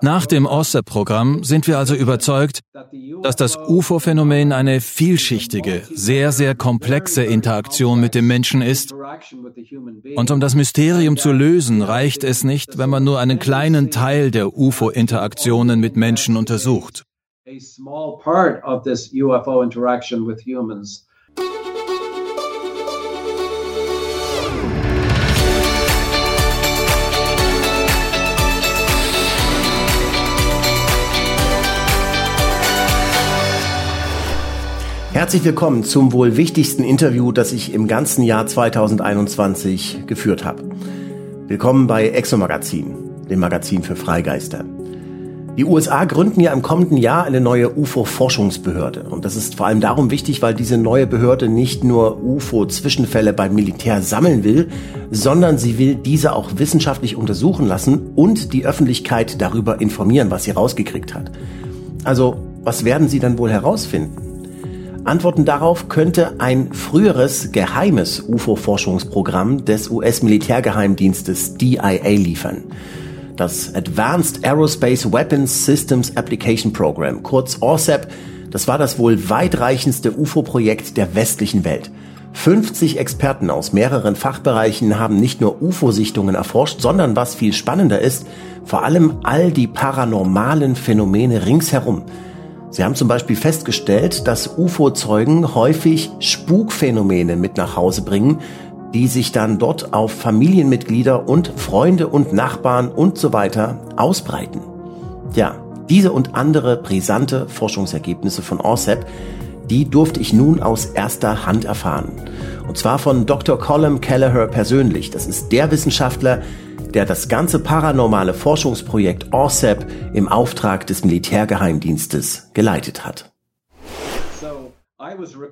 Nach dem OSCE-Programm sind wir also überzeugt, dass das UFO-Phänomen eine vielschichtige, sehr, sehr komplexe Interaktion mit dem Menschen ist. Und um das Mysterium zu lösen, reicht es nicht, wenn man nur einen kleinen Teil der UFO-Interaktionen mit Menschen untersucht. Herzlich willkommen zum wohl wichtigsten Interview, das ich im ganzen Jahr 2021 geführt habe. Willkommen bei Exomagazin, dem Magazin für Freigeister. Die USA gründen ja im kommenden Jahr eine neue UFO-Forschungsbehörde. Und das ist vor allem darum wichtig, weil diese neue Behörde nicht nur UFO-Zwischenfälle beim Militär sammeln will, sondern sie will diese auch wissenschaftlich untersuchen lassen und die Öffentlichkeit darüber informieren, was sie rausgekriegt hat. Also, was werden sie dann wohl herausfinden? Antworten darauf könnte ein früheres geheimes UFO-Forschungsprogramm des US-Militärgeheimdienstes DIA liefern. Das Advanced Aerospace Weapons Systems Application Program, kurz ORSAP, das war das wohl weitreichendste UFO-Projekt der westlichen Welt. 50 Experten aus mehreren Fachbereichen haben nicht nur UFO-Sichtungen erforscht, sondern was viel spannender ist, vor allem all die paranormalen Phänomene ringsherum. Sie haben zum Beispiel festgestellt, dass UFO-Zeugen häufig Spukphänomene mit nach Hause bringen, die sich dann dort auf Familienmitglieder und Freunde und Nachbarn und so weiter ausbreiten. Ja, diese und andere brisante Forschungsergebnisse von ORSEP, die durfte ich nun aus erster Hand erfahren. Und zwar von Dr. Colin Kelleher persönlich. Das ist der Wissenschaftler, der das ganze paranormale Forschungsprojekt ORSEP im Auftrag des Militärgeheimdienstes geleitet hat.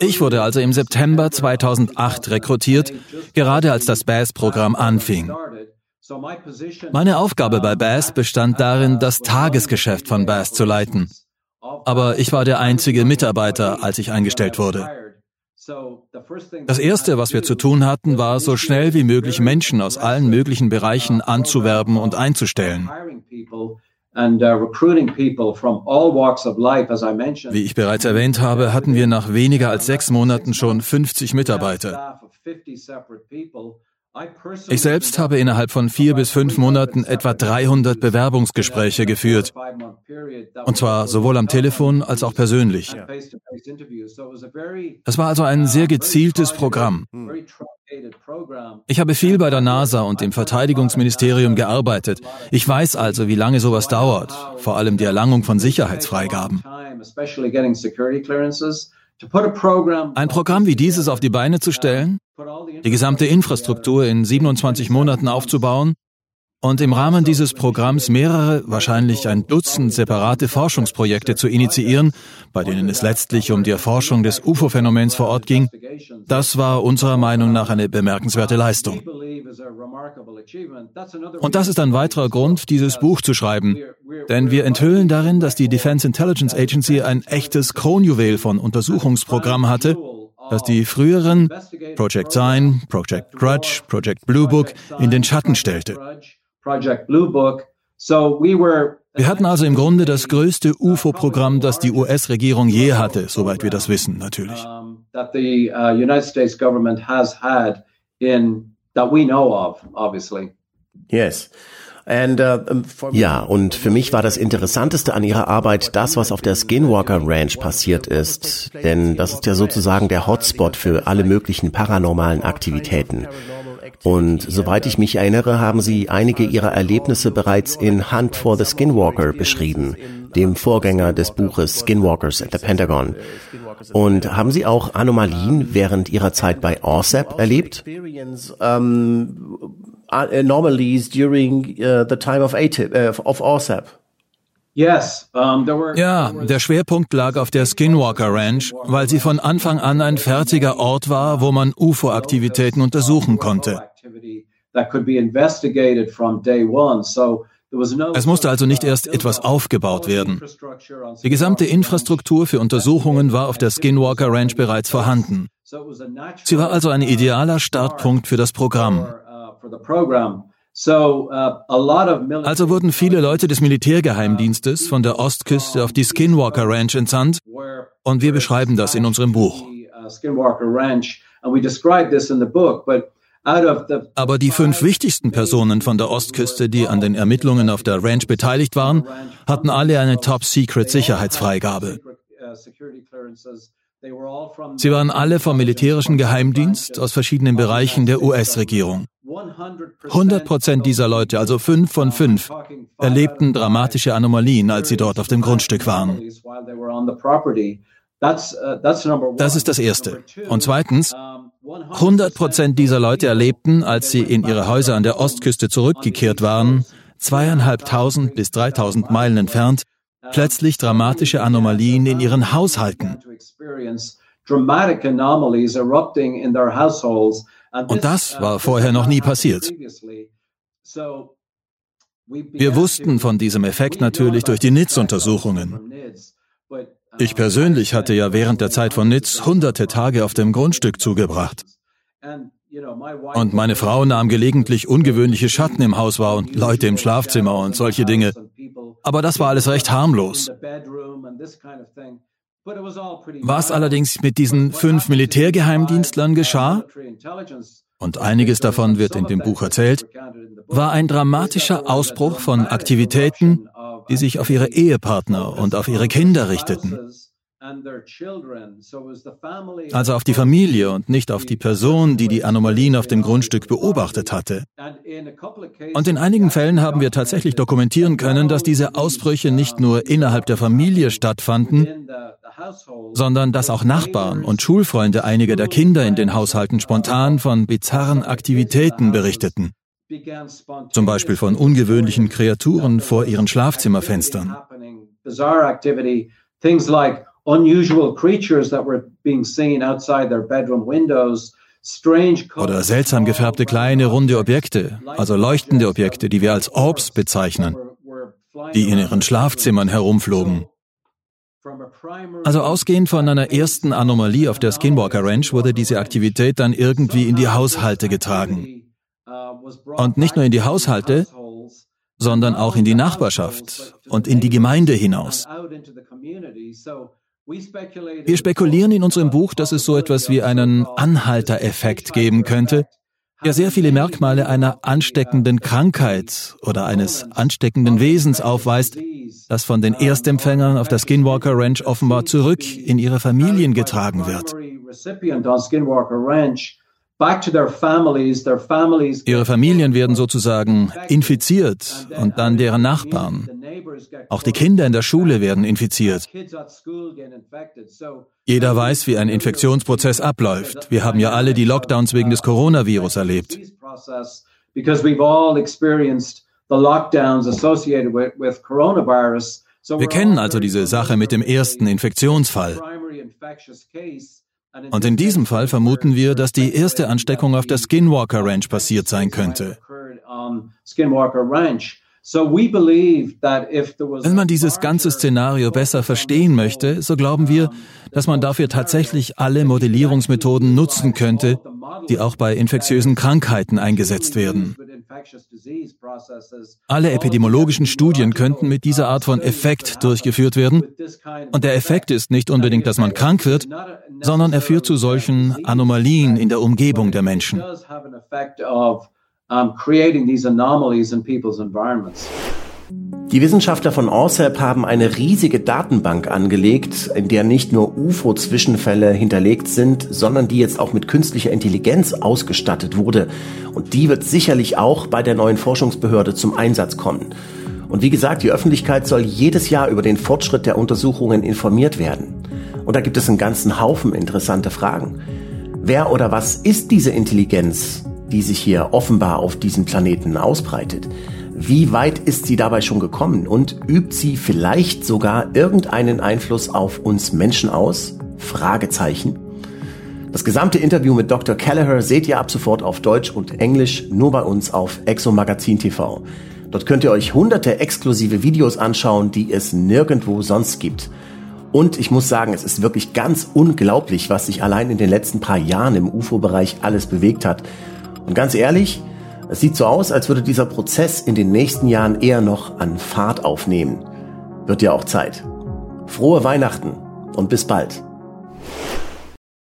Ich wurde also im September 2008 rekrutiert, gerade als das BAS-Programm anfing. Meine Aufgabe bei BAS bestand darin, das Tagesgeschäft von BAS zu leiten. Aber ich war der einzige Mitarbeiter, als ich eingestellt wurde. Das Erste, was wir zu tun hatten, war, so schnell wie möglich Menschen aus allen möglichen Bereichen anzuwerben und einzustellen. Wie ich bereits erwähnt habe, hatten wir nach weniger als sechs Monaten schon 50 Mitarbeiter. Ich selbst habe innerhalb von vier bis fünf Monaten etwa 300 Bewerbungsgespräche geführt. Und zwar sowohl am Telefon als auch persönlich. Es war also ein sehr gezieltes Programm. Ich habe viel bei der NASA und dem Verteidigungsministerium gearbeitet. Ich weiß also, wie lange sowas dauert, vor allem die Erlangung von Sicherheitsfreigaben. Ein Programm wie dieses auf die Beine zu stellen, die gesamte Infrastruktur in 27 Monaten aufzubauen und im Rahmen dieses Programms mehrere, wahrscheinlich ein Dutzend separate Forschungsprojekte zu initiieren, bei denen es letztlich um die Erforschung des UFO-Phänomens vor Ort ging, das war unserer Meinung nach eine bemerkenswerte Leistung. Und das ist ein weiterer Grund, dieses Buch zu schreiben, denn wir enthüllen darin, dass die Defense Intelligence Agency ein echtes Kronjuwel von Untersuchungsprogramm hatte, das die früheren Project Sign, Project Grudge, Project Blue Book in den Schatten stellte. Wir hatten also im Grunde das größte UFO-Programm, das die US-Regierung je hatte, soweit wir das wissen, natürlich. Yes. Uh, ja, und für mich war das Interessanteste an ihrer Arbeit das, was auf der Skinwalker Ranch passiert ist. Denn das ist ja sozusagen der Hotspot für alle möglichen paranormalen Aktivitäten. Und soweit ich mich erinnere, haben sie einige ihrer Erlebnisse bereits in Hunt for the Skinwalker beschrieben, dem Vorgänger des Buches Skinwalkers at the Pentagon. Und haben Sie auch Anomalien während Ihrer Zeit bei ORSAP erlebt? Anomalies during uh, the time of ATIP, uh, of ORSAP. Ja, der Schwerpunkt lag auf der Skinwalker Ranch, weil sie von Anfang an ein fertiger Ort war, wo man UFO-Aktivitäten untersuchen konnte. Es musste also nicht erst etwas aufgebaut werden. Die gesamte Infrastruktur für Untersuchungen war auf der Skinwalker Ranch bereits vorhanden. Sie war also ein idealer Startpunkt für das Programm. Uh, also wurden viele Leute des Militärgeheimdienstes von der Ostküste auf die Skinwalker Ranch entsandt und wir beschreiben das in unserem Buch. Aber die fünf wichtigsten Personen von der Ostküste, die an den Ermittlungen auf der Ranch beteiligt waren, hatten alle eine Top-Secret-Sicherheitsfreigabe. Sie waren alle vom militärischen Geheimdienst aus verschiedenen Bereichen der US-Regierung. 100 Prozent dieser Leute, also fünf von fünf, erlebten dramatische Anomalien, als sie dort auf dem Grundstück waren. Das ist das Erste. Und zweitens, 100 Prozent dieser Leute erlebten, als sie in ihre Häuser an der Ostküste zurückgekehrt waren, zweieinhalbtausend bis dreitausend Meilen entfernt, plötzlich dramatische Anomalien in ihren Haushalten. Und das war vorher noch nie passiert. Wir wussten von diesem Effekt natürlich durch die NITS-Untersuchungen. Ich persönlich hatte ja während der Zeit von NITS hunderte Tage auf dem Grundstück zugebracht. Und meine Frau nahm gelegentlich ungewöhnliche Schatten im Haus wahr und Leute im Schlafzimmer und solche Dinge. Aber das war alles recht harmlos. Was allerdings mit diesen fünf Militärgeheimdienstlern geschah, und einiges davon wird in dem Buch erzählt, war ein dramatischer Ausbruch von Aktivitäten, die sich auf ihre Ehepartner und auf ihre Kinder richteten. Also auf die Familie und nicht auf die Person, die die Anomalien auf dem Grundstück beobachtet hatte. Und in einigen Fällen haben wir tatsächlich dokumentieren können, dass diese Ausbrüche nicht nur innerhalb der Familie stattfanden, sondern dass auch Nachbarn und Schulfreunde einiger der Kinder in den Haushalten spontan von bizarren Aktivitäten berichteten. Zum Beispiel von ungewöhnlichen Kreaturen vor ihren Schlafzimmerfenstern. Oder seltsam gefärbte kleine runde Objekte, also leuchtende Objekte, die wir als Orbs bezeichnen, die in ihren Schlafzimmern herumflogen. Also ausgehend von einer ersten Anomalie auf der Skinwalker Ranch wurde diese Aktivität dann irgendwie in die Haushalte getragen. Und nicht nur in die Haushalte, sondern auch in die Nachbarschaft und in die Gemeinde hinaus. Wir spekulieren in unserem Buch, dass es so etwas wie einen Anhaltereffekt geben könnte, der sehr viele Merkmale einer ansteckenden Krankheit oder eines ansteckenden Wesens aufweist, das von den Erstempfängern auf der Skinwalker Ranch offenbar zurück in ihre Familien getragen wird. Ihre Familien werden sozusagen infiziert und dann deren Nachbarn. Auch die Kinder in der Schule werden infiziert. Jeder weiß, wie ein Infektionsprozess abläuft. Wir haben ja alle die Lockdowns wegen des Coronavirus erlebt. Wir kennen also diese Sache mit dem ersten Infektionsfall. Und in diesem Fall vermuten wir, dass die erste Ansteckung auf der Skinwalker Ranch passiert sein könnte. Wenn man dieses ganze Szenario besser verstehen möchte, so glauben wir, dass man dafür tatsächlich alle Modellierungsmethoden nutzen könnte, die auch bei infektiösen Krankheiten eingesetzt werden. Alle epidemiologischen Studien könnten mit dieser Art von Effekt durchgeführt werden. Und der Effekt ist nicht unbedingt, dass man krank wird, sondern er führt zu solchen Anomalien in der Umgebung der Menschen. Die Wissenschaftler von ORCEP haben eine riesige Datenbank angelegt, in der nicht nur UFO-Zwischenfälle hinterlegt sind, sondern die jetzt auch mit künstlicher Intelligenz ausgestattet wurde. Und die wird sicherlich auch bei der neuen Forschungsbehörde zum Einsatz kommen. Und wie gesagt, die Öffentlichkeit soll jedes Jahr über den Fortschritt der Untersuchungen informiert werden. Und da gibt es einen ganzen Haufen interessante Fragen. Wer oder was ist diese Intelligenz, die sich hier offenbar auf diesem Planeten ausbreitet? Wie weit ist sie dabei schon gekommen und übt sie vielleicht sogar irgendeinen Einfluss auf uns Menschen aus? Fragezeichen. Das gesamte Interview mit Dr. Kelleher seht ihr ab sofort auf Deutsch und Englisch nur bei uns auf Exo Magazin TV. Dort könnt ihr euch hunderte exklusive Videos anschauen, die es nirgendwo sonst gibt. Und ich muss sagen, es ist wirklich ganz unglaublich, was sich allein in den letzten paar Jahren im UFO-Bereich alles bewegt hat. Und ganz ehrlich, Es sieht so aus, als würde dieser Prozess in den nächsten Jahren eher noch an Fahrt aufnehmen. Wird ja auch Zeit. Frohe Weihnachten und bis bald.